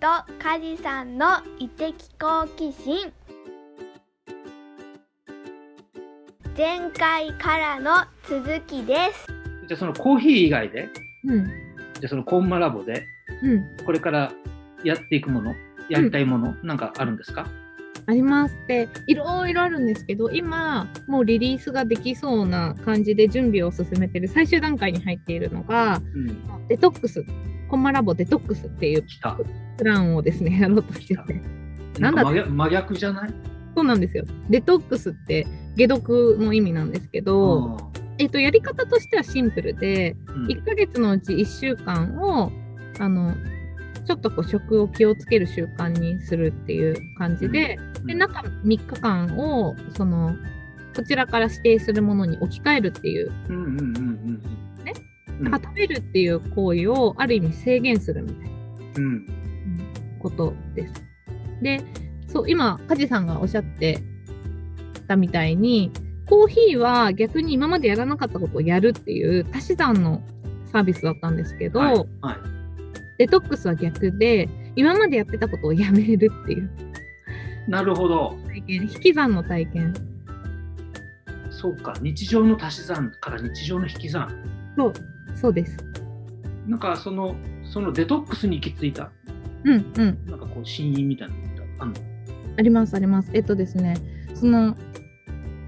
とカジさんの異的好奇心前回からの続きですじゃあそのコーヒー以外で、うん。じゃあそのコンマラボで、うん。これからやっていくもの、やりたいもの、なんかあるんですか？ありますって、いろいろあるんですけど、今、もうリリースができそうな感じで準備を進めてる最終段階に入っているのが、うん。デトックス、コンマラボデトックスっていう。プランをですね、やろうとしてて。ななんんだか真逆じゃない？そうなんですよ。デトックスって解毒の意味なんですけど、えっと、やり方としてはシンプルで、うん。1ヶ月のうち1週間を、あの、ちょっとこう食を気をつける習慣にするっていう感じで、で中3日間をそのこちらから指定するものに置き換えるっていう、うん食べるっていう行為をある意味制限するみたいなうん。ことです。でそう今梶さんがおっしゃってたみたいにコーヒーは逆に今までやらなかったことをやるっていう足し算のサービスだったんですけど、はい。はい。デトックスは逆で今までやってたことをやめるっていうなるほど。体験引き算の体験そうか。日常の足し算から日常の引き算。そうそうです。なんかその、そのデトックスに行き着いた、うんうん。なんかこう、真因みたいなのってあんの？ありますあります。えっとですね、その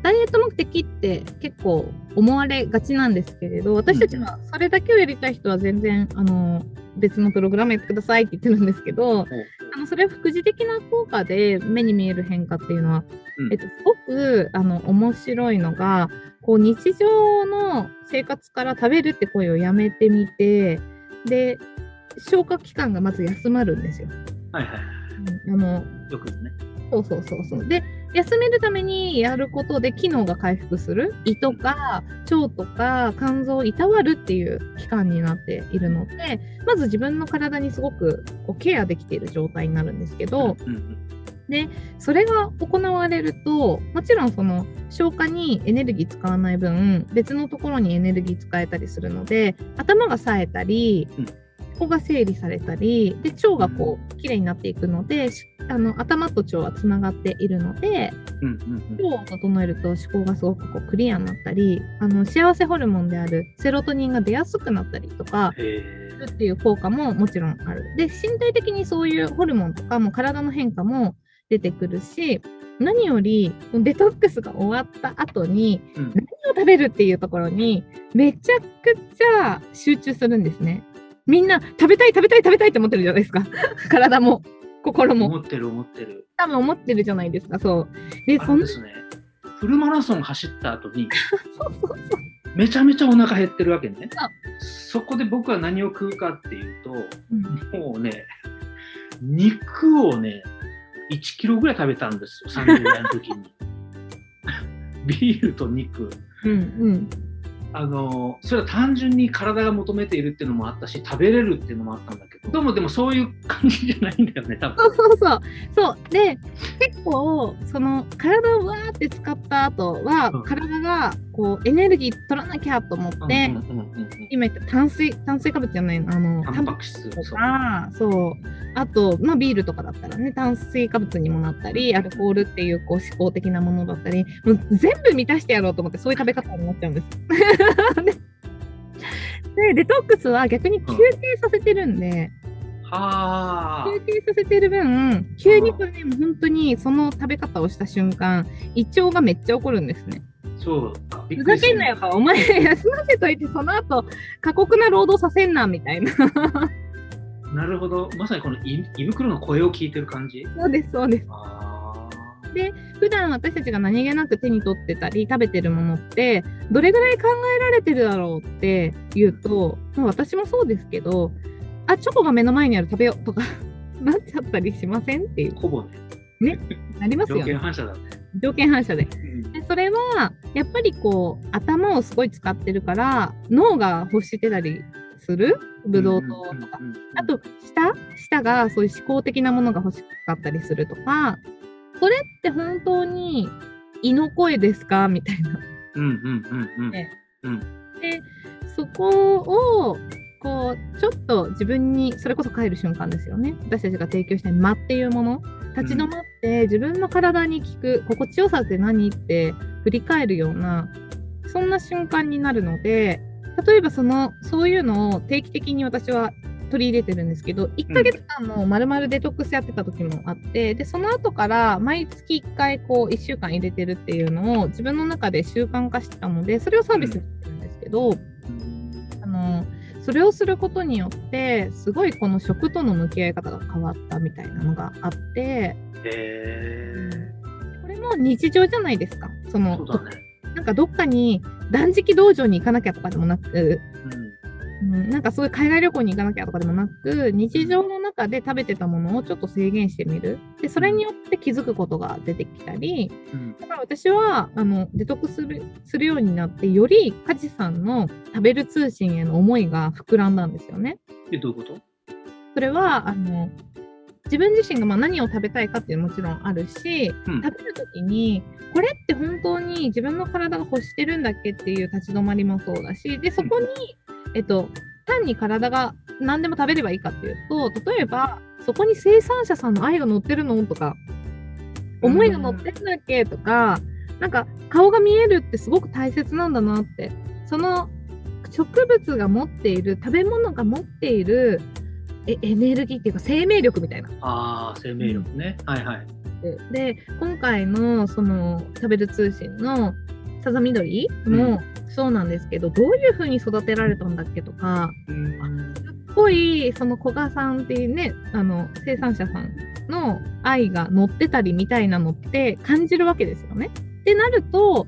ダイエット目的って結構思われがちなんですけれど、私たちはそれだけをやりたい人は全然あの別のプログラムやってくださいって言ってるんですけど、あのそれは副次的な効果で目に見える変化っていうのは、うんえっと、すごくあの面白いのが、こう日常の生活から食べるって声をやめてみて、で、消化器官がまず休まるんですよ。はいはいはい。うんあのよくね。そうそうそうそう。で、休めるためにやることで機能が回復する？胃とか腸とか肝臓をいたわるっていう期間になっているので、まず自分の体にすごくこうケアできている状態になるんですけど、うんうんそれが行われると、もちろんその消化にエネルギー使わない分、別のところにエネルギー使えたりするので、頭が冴えたりうん、ここが整理されたり、で腸がこう綺麗になっていくので、しあの頭と腸はつながっているので、うんうんうん腸を整えると思考がすごくこうクリアになったり、あの幸せホルモンであるセロトニンが出やすくなったりとか、へするっていう効果ももちろんある。で、身体的にそういうホルモンとかも体の変化も出てくるし、何よりデトックスが終わった後にーうん何を食べるっていうところにめちゃくちゃ集中するんですね。みんな食べたい食べたい食べたいって思ってるじゃないですか。体も心も思ってる思ってる。多分思ってるじゃないですか。そう。で、あそんですね、フルマラソン走った後に、そうそうそう。めちゃめちゃお腹減ってるわけねそ。そこで僕は何を食うかっていうと、うんもうね、肉をね、1キロぐらい食べたんですよ、30代の時に。ビールと肉。うんうん。あの、それは単純に体が求めているっていうのもあったし、食べれるっていうのもあったんだけど、どうもでもそういう感じじゃないんだよね、多分。そ うそうそう。そう。で、結構、その、体をわーって使った後は、うん体が、こう、エネルギー取らなきゃと思って、うんうんうんうん今言った炭水、炭水化物じゃないの、あの、タンパク質。とそうか、そう。あと、まあ、ビールとかだったらね、炭水化物にもなったり、アルコールっていう、こう、思考的なものだったり、もう全部満たしてやろうと思って、そういう食べ方になっちゃうんです。で、でデトックスは逆に休憩させてるんで、はあ。休憩させてる分、急にこれね、もう本当にその食べ方をした瞬間、胃腸がめっちゃ怒るんですね。そうふざけんなよ、お前休ませといて、その後、過酷な労働させんな、みたいな。なるほど。まさにこの胃胃袋の声を聞いてる感じ？そうです、そうです。で、普段私たちが何気なく手に取ってたり食べてるものって、どれぐらい考えられてるだろうって言うと、もう私もそうですけど、あ、チョコが目の前にある食べようとか なっちゃったりしませんっていう、ほぼね。なります条件よね。反射だね。条件反射で。うん。でそれはやっぱりこう頭をすごい使ってるから脳が欲してたりする？ブドウ糖とか、あと舌？舌がそういう思考的なものが欲しかったりするとか。それって本当に胃の声ですか？みたいな。うんうんうんうん。ね。うん。でそこをこうちょっと自分にそれこそ帰る瞬間ですよね。私たちが提供したい間っていうもの立ち止まって自分の体に効く心地よさって何って振り返るようなそんな瞬間になるので例えばそのそういうのを定期的に私は取り入れてるんですけど1ヶ月間も丸々デトックスやってた時もあってでその後から毎月1回こう1週間入れてるっていうのを自分の中で習慣化してたのでそれをサービスにしてるんですけどあのそれをすることによってすごいこの食との向き合い方が変わったみたいなのがあってへこれも日常じゃないですかそのね。なんかどっかに断食道場に行かなきゃとかでもなくうん。うん、なんかそういう海外旅行に行かなきゃとかでもなく日常の中で食べてたものをちょっと制限してみるでそれによって気づくことが出てきたりうん。だから私はあのデトックスするするようになってより梶さんの食べる通信への思いが膨らんだんですよね。え、どういうこと？それはあの自分自身がまあ何を食べたいかっていうのももちろんあるし、うん食べる時にこれって本当に自分の体が欲してるんだっけっていう立ち止まりもそうだしでそこに、えっと、単に体が何でも食べればいいかっていうと例えばそこに生産者さんの愛が乗ってるのとか思いが乗ってるんだっけとかなんか顔が見えるってすごく大切なんだなってその植物が持っている食べ物が持っているえエネルギーっていうか生命力みたいな。ああ、生命力ね。はいはい。で今回のその食べる通信のさざみどり？もそうなんですけど、どういう風に育てられたんだっけとかうん。すっごいその古賀さんっていうねあの生産者さんの愛が乗ってたりみたいなのって感じるわけですよね。ってなると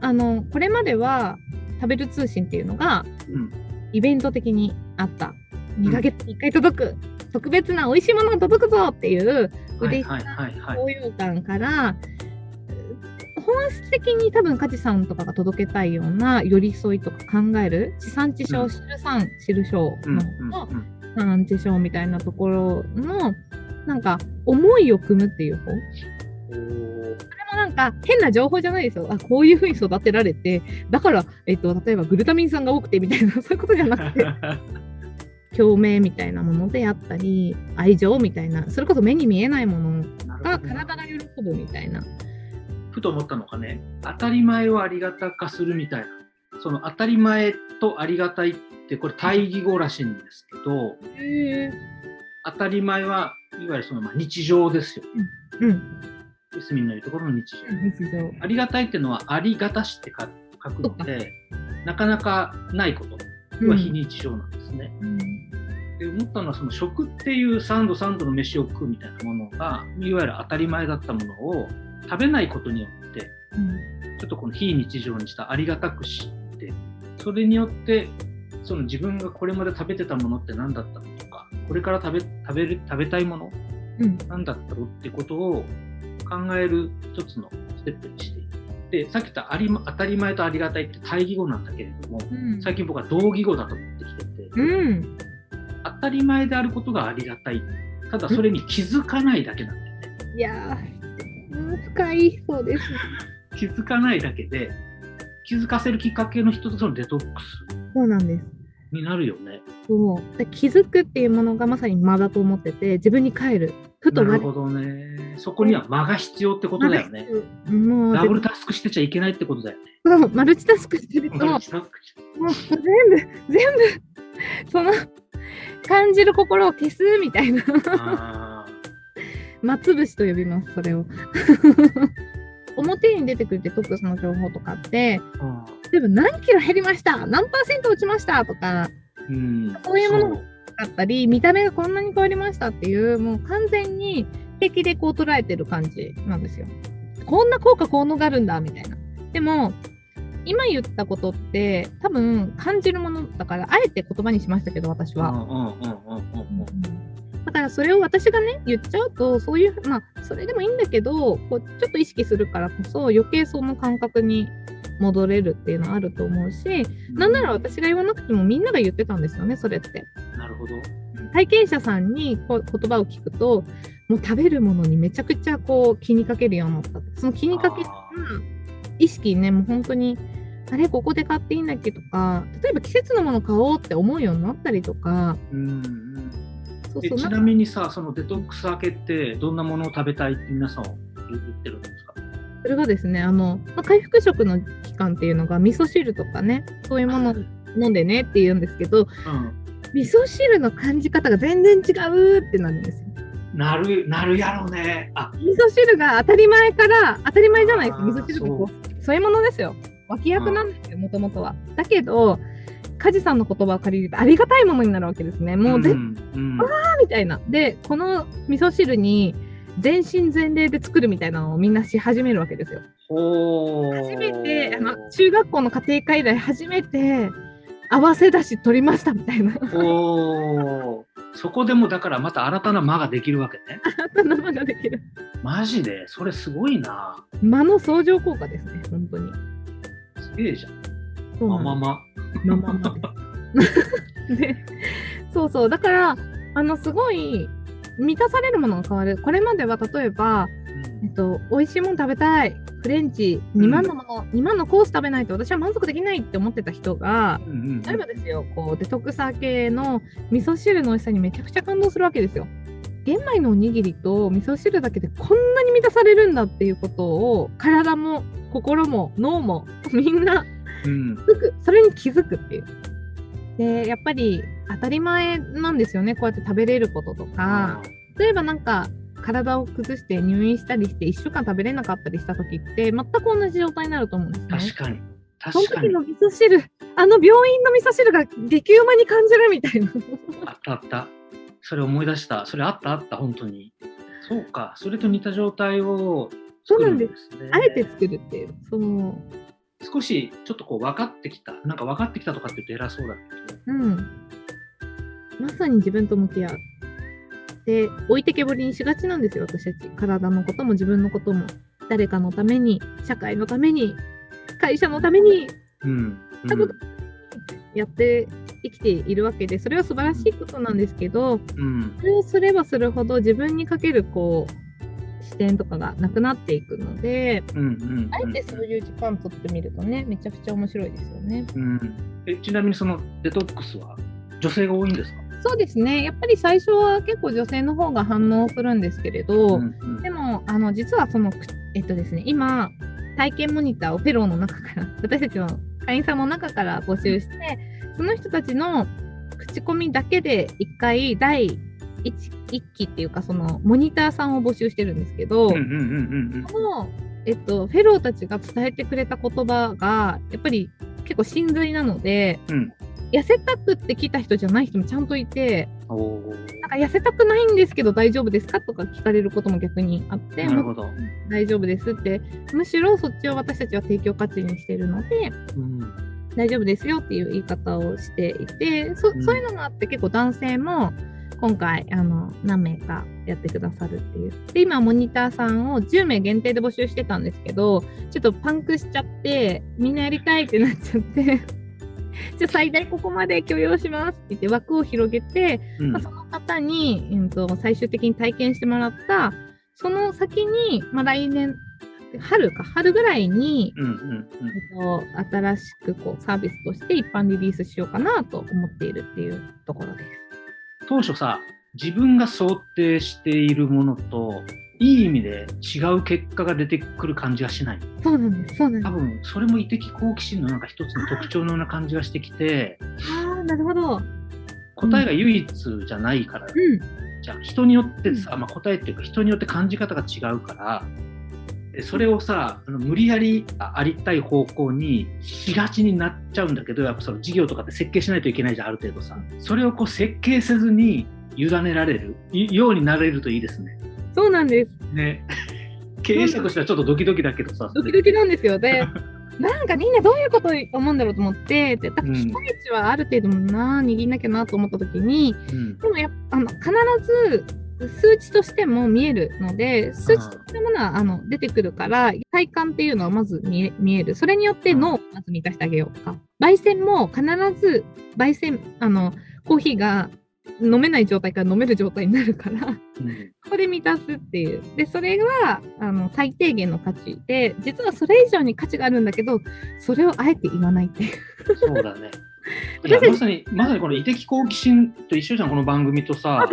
あのこれまでは食べる通信っていうのがうん。イベント的にあった2ヶ月に1回届く、特別な美味しいものが届くぞっていうはい嬉しさはいはいはい。高揚感から本質的に多分梶さんとかが届けたいような寄り添いとか考える地産地消、うん知る産知る消うんのうんうん。産地消みたいなところのなんか思いを組むっていう方。なんか変な情報じゃないですよ。あこういうふうに育てられてだから、えっと、例えばグルタミン酸が多くてみたいな そういうことじゃなくて。共鳴みたいなものであったり愛情みたいなそれこそ目に見えないものが体が喜ぶみたいな。ふと思ったのがね、当たり前をありがた化するみたいな。その当たり前とありがたいって、これ対義語らしいんですけど、へ当たり前はいわゆるそのまあ日常ですよ。うん、スミンの言うところの日常。日常。ありがたいっていうのはありがたしって書書くので、なかなかないことは非日常なんですね。うんで思ったのはその食っていう3度3度の飯を食うみたいなものがいわゆる当たり前だったものを食べないことによってちょっとこの非日常にしたありがたく知ってそれによってその自分がこれまで食べてたものって何だったのとかこれから食べ食べる食べたいものうん。何だったろうってことを考える一つのステップにしている。でさっき言ったありま当たり前とありがたいって対義語なんだけれどもうん。最近僕は同義語だと思ってきてて、うん。当たり前であることがありがたい。ただそれに気づかないだけなんだよね。いや深いそうです。気づかないだけで気づかせるきっかけの一つのデトックスそうなんです。になるよね。そう。で気づくっていうものがまさに間だと思ってて自分に帰る。ふと我なるほどね。そこには間が必要ってことだよね。もうダブルタスクしてちゃいけないってことだよね。そうマルチタスクしてるともう全部全部その感じる心を消すみたいなあまつぶしと呼びますそれを 表に出てくるデトックスの情報とかって例えば何キロ減りました何パーセント落ちましたとかーうんそういうものそうだったり見た目がこんなに変わりましたっていうもう完全に敵でこう捉えてる感じなんですよ。こんな効果効能があるんだみたいな。でも今言ったことって多分感じるものだからあえて言葉にしましたけど私は。だからそれを私がね言っちゃうとそういうまあそれでもいいんだけどこうちょっと意識するからこそ余計その感覚に戻れるっていうのはあると思うしなんなら私が言わなくてもみんなが言ってたんですよねそれって。なるほど。体験者さんにこう言葉を聞くともう食べるものにめちゃくちゃこう気にかけるようになった。その気にかけるあ意識ねもう本当にあれここで買っていいんだっけとか例えば季節のもの買おうって思うようになったりとかうんうんそう。そうえちなみにさそのデトックス明けってどんなものを食べたいって皆さん言ってるんですか？それがですねあの、まあ、回復食の期間っていうのが味噌汁とかねそういうものを飲んでねって言うんですけどうん。味噌汁の感じ方が全然違うってなるんですよ。なるなるやろね。あ。味噌汁が当たり前から当たり前じゃないですか。味噌汁ってこう添え物ですよ。脇役なんですよもともとは。だけど梶さんの言葉を借りるとありがたいものになるわけですね。もう絶んうんみたいな。で、この味噌汁に全身全霊で作るみたいなのをみんなし始めるわけですよ。初めて、あの中学校の家庭科以来初めて合わせだし取りましたみたいな。そこでもだからまた新たな間ができるわけね生ができる。マジで？それすごいな間の相乗効果ですね、本当に。すげえじゃんそうなんままですままま そうそう。だから、あの、すごい満たされるものが変わる。これまでは例えば、えっと、美味しいもの食べたい、フレンチ、2万のもの、2万のコース食べないと私は満足できないって思ってた人が、うんうん。例えばですよ、こうデトックス明けの味噌汁の美味しさにめちゃくちゃ感動するわけですよ。玄米のおにぎりと味噌汁だけでこんなに満たされるんだっていうことを体も心も脳もみんなうん気づくそれに気づくっていう。でやっぱり当たり前なんですよねこうやって食べれることとか例えばなんか体を崩して入院したりして1週間食べれなかったりした時って全く同じ状態になると思うんですね。確かにその確かに時の味噌汁あの病院の味噌汁が激うまに感じるみたいな。あったあったそれ思い出したそれあったあった本当にそうかそれと似た状態を作るんですねあえて作るっていう。そう。少しちょっとこう分かってきたなんか分かってきたとかって言うと偉そうだけどうん。まさに自分と向き合う。で、置いてけぼりにしがちなんですよ、私たち。体のことも自分のことも。誰かのために、社会のために、会社のためにうん、う多分んやって生きているわけで、それは素晴らしいことなんですけど、うんそれをすればするほど自分にかけるこう視点とかがなくなっていくので、うんうんあえてそういう時間取ってみるとね、めちゃくちゃ面白いですよね。うんえちなみにそのデトックスは女性が多いんですか、そうですね。やっぱり最初は結構女性の方が反応するんですけれど、うんうんでもあの実はそのくえっとですね、今体験モニターをフェローの中から 私たちの会員さんの中から募集して、その人たちの口コミだけで1回第 1, 一期っていうかそのモニターさんを募集してるんですけど、うんうんうんうんそのえっと、フェローたちが伝えてくれた言葉がやっぱり結構真髄なので、うん。痩せたくって来た人じゃない人もちゃんといてなんか痩せたくないんですけど大丈夫ですかとか聞かれることも逆にあって大丈夫ですってむしろそっちを私たちは提供価値にしてるのでうん。大丈夫ですよっていう言い方をしていてそうん。そういうのがあって結構男性も今回あの何名かやってくださるっていう。で今モニターさんを10名限定で募集してたんですけどちょっとパンクしちゃってみんなやりたいってなっちゃって じゃあ最大ここまで許容しますって言って枠を広げて、うん。まあ、その方に、うん、と最終的に体験してもらったその先に、まあ、来年春か春ぐらいに、うんうんえっと、新しくこうサービスとして一般リリースしようかなと思っているっていうところです。当初さ自分が想定しているものといい意味で違う結果が出てくる感じがしないそうなんです。そうなんです。多分それも異的好奇心のなんか一つの特徴のような感じがしてきてああ、なるほど。答えが唯一じゃないから、うん。じゃん人によってさ、まあ、答えっていうか人によって感じ方が違うからでそれをさあの無理やりあありたい方向にしがちになっちゃうんだけどやっぱその事業とかって設計しないといけないじゃんある程度さそれをこう設計せずに委ねられるいようになれるといいですね。そうなんです。ね経営者としてはちょっとドキドキだけどさドキドキなんですよ。で、なんかみんなどういうことを思うんだろうと思って、で、だか期待値はある程度な、握んなきゃなと思ったときに、うんでもやっぱあの必ず数値としても見えるので、数値としてものはあの出てくるから、体感っていうのはまず見え見える。それによって脳をまず満たしてあげようとか。焙煎も必ず焙煎、あの、コーヒーが飲めない状態から飲める状態になるからうんここで満たすっていうでそれはあの最低限の価値で実はそれ以上に価値があるんだけどそれをあえて言わないっていうそうだね。いやまさにまさにこの異的好奇心と一緒じゃんこの番組とさ。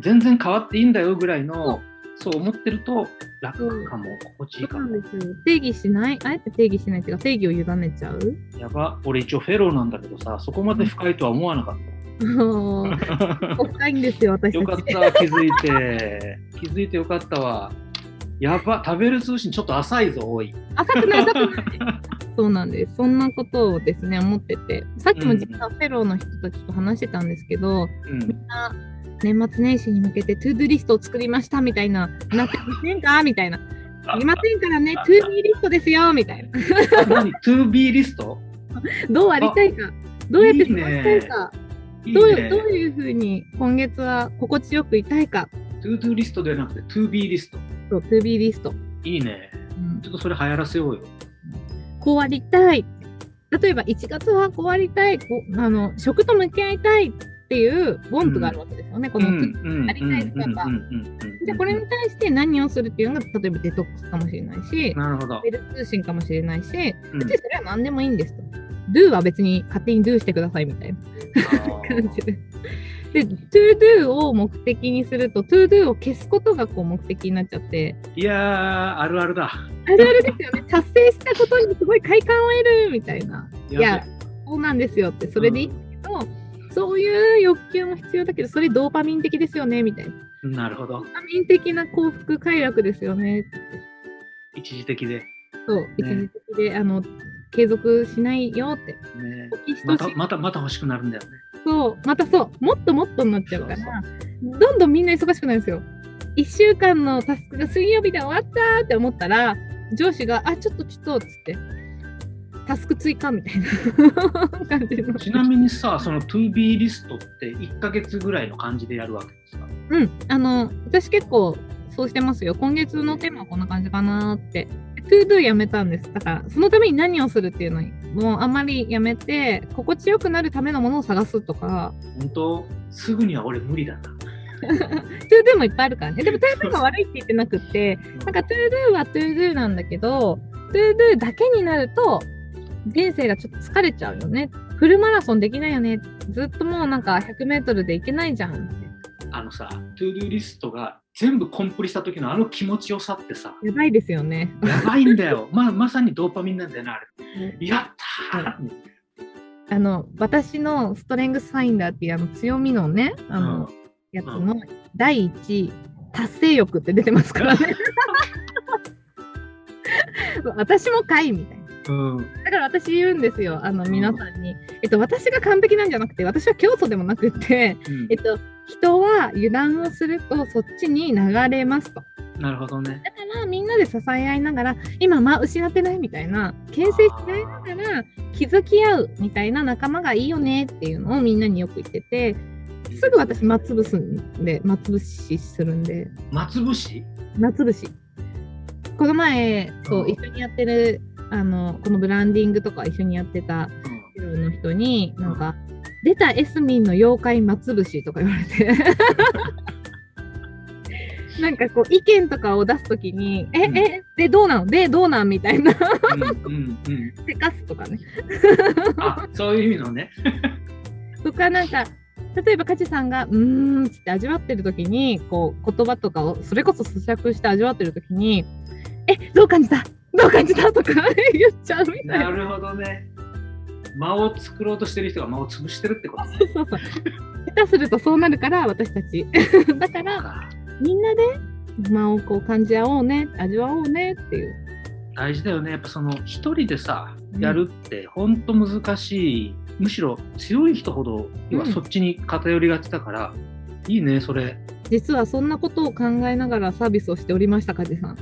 全然変わっていいんだよぐらいのそう。思ってると楽かも心地いいかも。定義しない？あえて定義しないっていうか定義を委ねちゃう？やば俺一応フェローなんだけどさそこまで深いとは思わなかった。深いんですよ私よかった気づいて。気づいてよかったわやば食べる通信ちょっと浅いぞおい。浅くない浅くない。そうなんです。そんなことをですね思ってて。さっきも実はフェローの人たちと話してたんですけど、うん。みんな年末年始に向けて To Do リストを作りましたみたいな、なってませんかみたいな。いませんからね、 To Be リストですよみたいな。何 ? To Be リストどうありたいか、どうやって過ごしたいか、いいどういうね。どういうふうに今月は心地よくいたいか、2Do リストではなくて 2B リストそう、 To Be リスト。いいね。うん。ちょっとそれ流行らせようよ。こうありたい。例えば1月はこうありたい、こうあの食と向き合いたいっていう want があるわけですよね。この、うん。ありたい。姿うん。うん。うん。うん。じゃあこれに対して何をするっていうのが例えばデトックスかもしれないし、なるほど。食べる通信かもしれないし、うん。別にそれは何でもいいんですと。do は別に勝手に do してくださいみたいな 感じで。で、to do を目的にすると、to do を消すことがこう目的になっちゃって、いやーあるあるだ。あるあるですよね。達成したことにすごい快感を得るみたいな。いや、そうなんですよって、それでいいけど、そういう欲求も必要だけど、それドーパミン的ですよねみたいな。なるほど。ドーパミン的な幸福快楽ですよね。って。一時的で、ね、そう、一時的で、あの、継続しないよって。オキシまたまたまた欲しくなるんだよねそう、またそう、もっともっとになっちゃうから、どんどんみんな忙しくなるんですよ。1週間のタスクが水曜日で終わったって思ったら、上司が、あ、ちょっとちょっとっつって、タスク追加みたいな 感じの。ちなみにさその To-Be リストって1ヶ月ぐらいの感じでやるわけですか？うん、あの、私結構そうしてますよ。今月のテーマはこんな感じかなって。To do やめたんです。だから、そのために何をするっていうのに、もうあんまりやめて、心地よくなるためのものを探すとか、本当？すぐには俺無理だな To do もいっぱいあるからね。でも To do が悪いって言ってなくって、なんか To do は To do なんだけど、To do だけになると、人生がちょっと疲れちゃうよね。フルマラソンできないよね。ずっともうなんか100メートルで行けないじゃん。あのさ To-Do リストが全部コンプリした時のあの気持ちよさってさ。やばいですよね。やばいんだよ。ままさにドーパミンなんだよなあれ。やったー、あの、私のストレングスファインダーっていうあの強みのね、あの、やつの第一位、達成欲って出てますからね。私もかいみたいな。うん。だから私言うんですよ、あの皆さんに。えっと、私が完璧なんじゃなくて、私は教祖でもなくって、うん。えっと、人は油断をするとそっちに流れますと。なるほどね。だからみんなで支え合いながら、今、まあ失ってないみたいな、牽制し合いながら気づき合うみたいな仲間がいいよねっていうのをみんなによく言ってて、すぐ私、まつぶすんで、まつぶしするんで、松節まつぶし。この前、そうう、ん。一緒にやってる、あの、このブランディングとか一緒にやってたの人に、なんか、出たエスミンの妖怪まつぶしとか言われて。なんかこう意見とかを出すときに、え、うん。え、で、どうなの？で、どうなん？みたいな、せかすとかね。あそういう意味のね。とか、なんか、例えば、カチさんが、うーんって味わってるときに、こう、言葉とかを、それこそ咀嚼して味わってるときに、え、どう感じた？どう感じた？とか言っちゃうみたいな。なるほどね間を作ろうとしてる人が間を潰してるってことねそうそう。下手するとそうなるから、私たち。だから、かみんなで間をこう感じ合おうね、味わおうねっていう。大事だよねやっぱその一人でさうんやるって本当難しい、むしろ強い人ほど要はうんそっちに偏りがちだから、いいねそれ実はそんなことを考えながらサービスをしておりました、梶さん。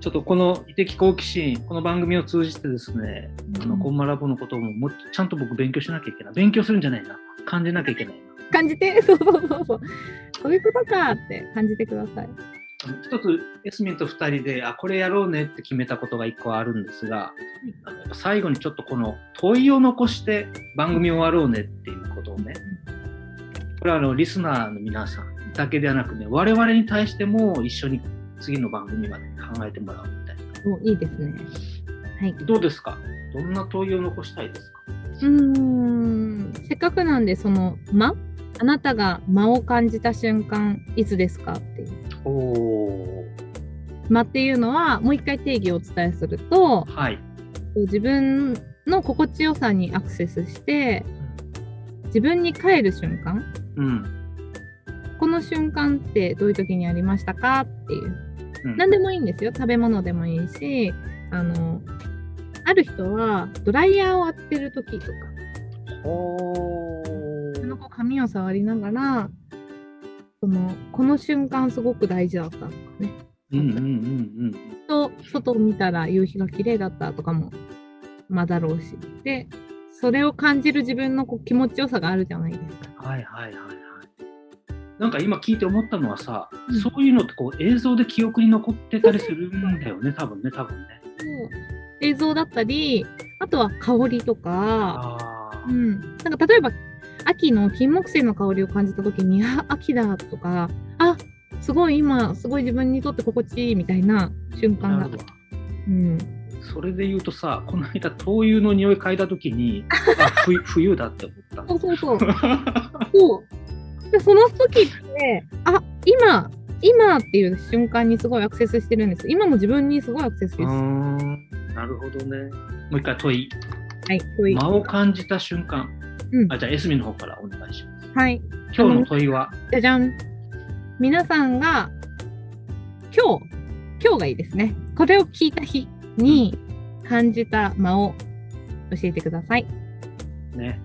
ちょっとこの異的好奇心この番組を通じてですねあのコンマラボのことももちゃんと僕勉強しなきゃいけない。勉強するんじゃないな。感じなきゃいけないな。感じて、そうそうそうそう。そういうことかって感じてください。一つエスミンと2人であこれやろうねって決めたことが1個あるんですがあのやっぱ最後にちょっとこの問いを残して番組終わろうねっていうことをね。これはあのリスナーの皆さんだけではなくね、我々に対しても一緒に次の番組まで考えてもらうみたいな。おいいですね。はい。どうですか？どんな問いを残したいですか？うーん、せっかくなんで、その間？あなたが間を感じた瞬間、いつですかっていう。おお間っていうのは、もう一回定義をお伝えすると、はい。自分の心地よさにアクセスして、自分に帰る瞬間、うん。この瞬間ってどういう時にありましたかっていう。うん何でもいいんですよ。食べ物でもいいし、あの、ある人はドライヤーを当てる時とか、お自分のこう髪を触りながら、その、この瞬間すごく大事だったとかね。うんうんうんと、外を見たら夕日が綺麗だったとかも、まだろうし。で、それを感じる自分のこう気持ちよさがあるじゃないですか。うん。はいはいはいはい。なんか今聞いて思ったのはさ、うんそういうのってこう映像で記憶に残ってたりするんだよね、多分ね、多分ね。映像だったり、あとは香りとか、う。ん。なんか例えば、秋の金木犀の香りを感じた時に、あ、秋だとか、あ、すごい今、すごい自分にとって心地いいみたいな瞬間が。うん。それで言うとさ、この間灯油の匂い嗅いだ時に、あ冬 冬だって思った。そうそうそう。そう。で、その時って、あ、今、今っていう瞬間にすごいアクセスしてるんです。今の自分にすごいアクセスしてうーる。はんなるほどね。もう一回問い。い、そういう間を感じた瞬間。うんあじゃあ、エスミの方からお願いします。はい。今日の問いは、じゃじゃん。皆さんが、今日、今日がいいですね。これを聞いた日に感じた間を教えてください。ね、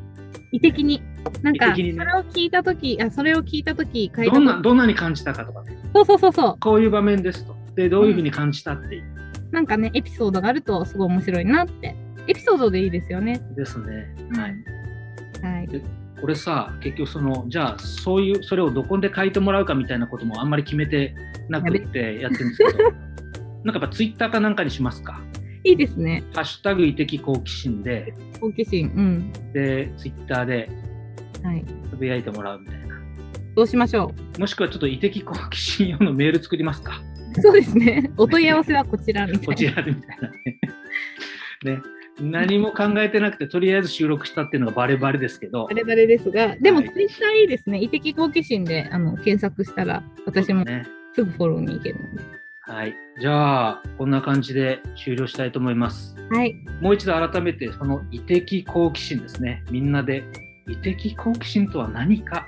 意的に。なんか、それを聞いたとき、あ、それを聞いたとき、どんな、とどんなに感じたかとかね、そうそうそうそう。こういう場面ですと。で、どういうふうに感じたっていう。なんかね、エピソードがあるとすごい面白いなって。エピソードでいいですよね。ですね。はい。はい。これさ、結局その、じゃあ、そういう、それをどこで書いてもらうかみたいなこともあんまり決めてなくってやってるんですけど、なんかやっぱツイッターかなんかにしますか。いいですね。ハッシュタグ異的好奇心で、好奇心。うん。で、ツイッターではい。つぶやいてもらうみたいな。どうしましょもしくはちょっと異的好奇心用のメール作りますか。う。そうですね。お問い合わせはこちらみたいな。こちらでみたいなね。ね。何も考えてなくて、とりあえず収録したっていうのがバレバレですけどバ、レバレですが、でもはいツイッターいいですね。異的好奇心であの検索したら、私もね。すぐフォローに行けるので。はい。じゃあ、こんな感じで終了したいと思います。はい。もう一度改めて、その異的好奇心ですね。みんなで、異的好奇心とは何か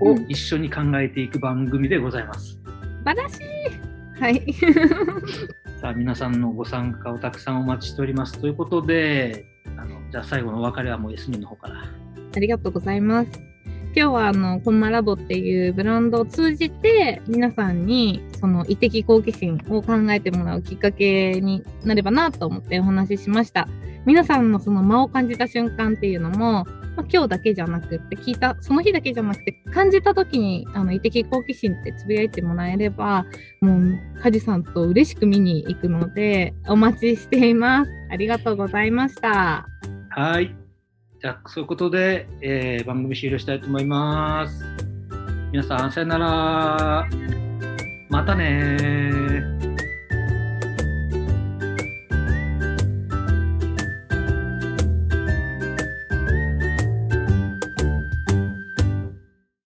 をうん一緒に考えていく番組でございます。素晴らしい。はい。さあ、皆さんのご参加をたくさんお待ちしております。ということで、あのじゃあ最後のお別れはもうエスミンの方から。ありがとうございます。今日はあのコンマラボっていうブランドを通じて皆さんにその異的好奇心を考えてもらうきっかけになればなと思ってお話ししました。皆さんのその間を感じた瞬間っていうのも、まあ、今日だけじゃなくって聞いたその日だけじゃなくて感じた時にあの異的好奇心ってつぶやいてもらえればもうカジさんと嬉しく見に行くのでお待ちしています。ありがとうございました。はい。じゃあ、そういうことで、えー番組終了したいと思います。皆さん、さよなら。またねー。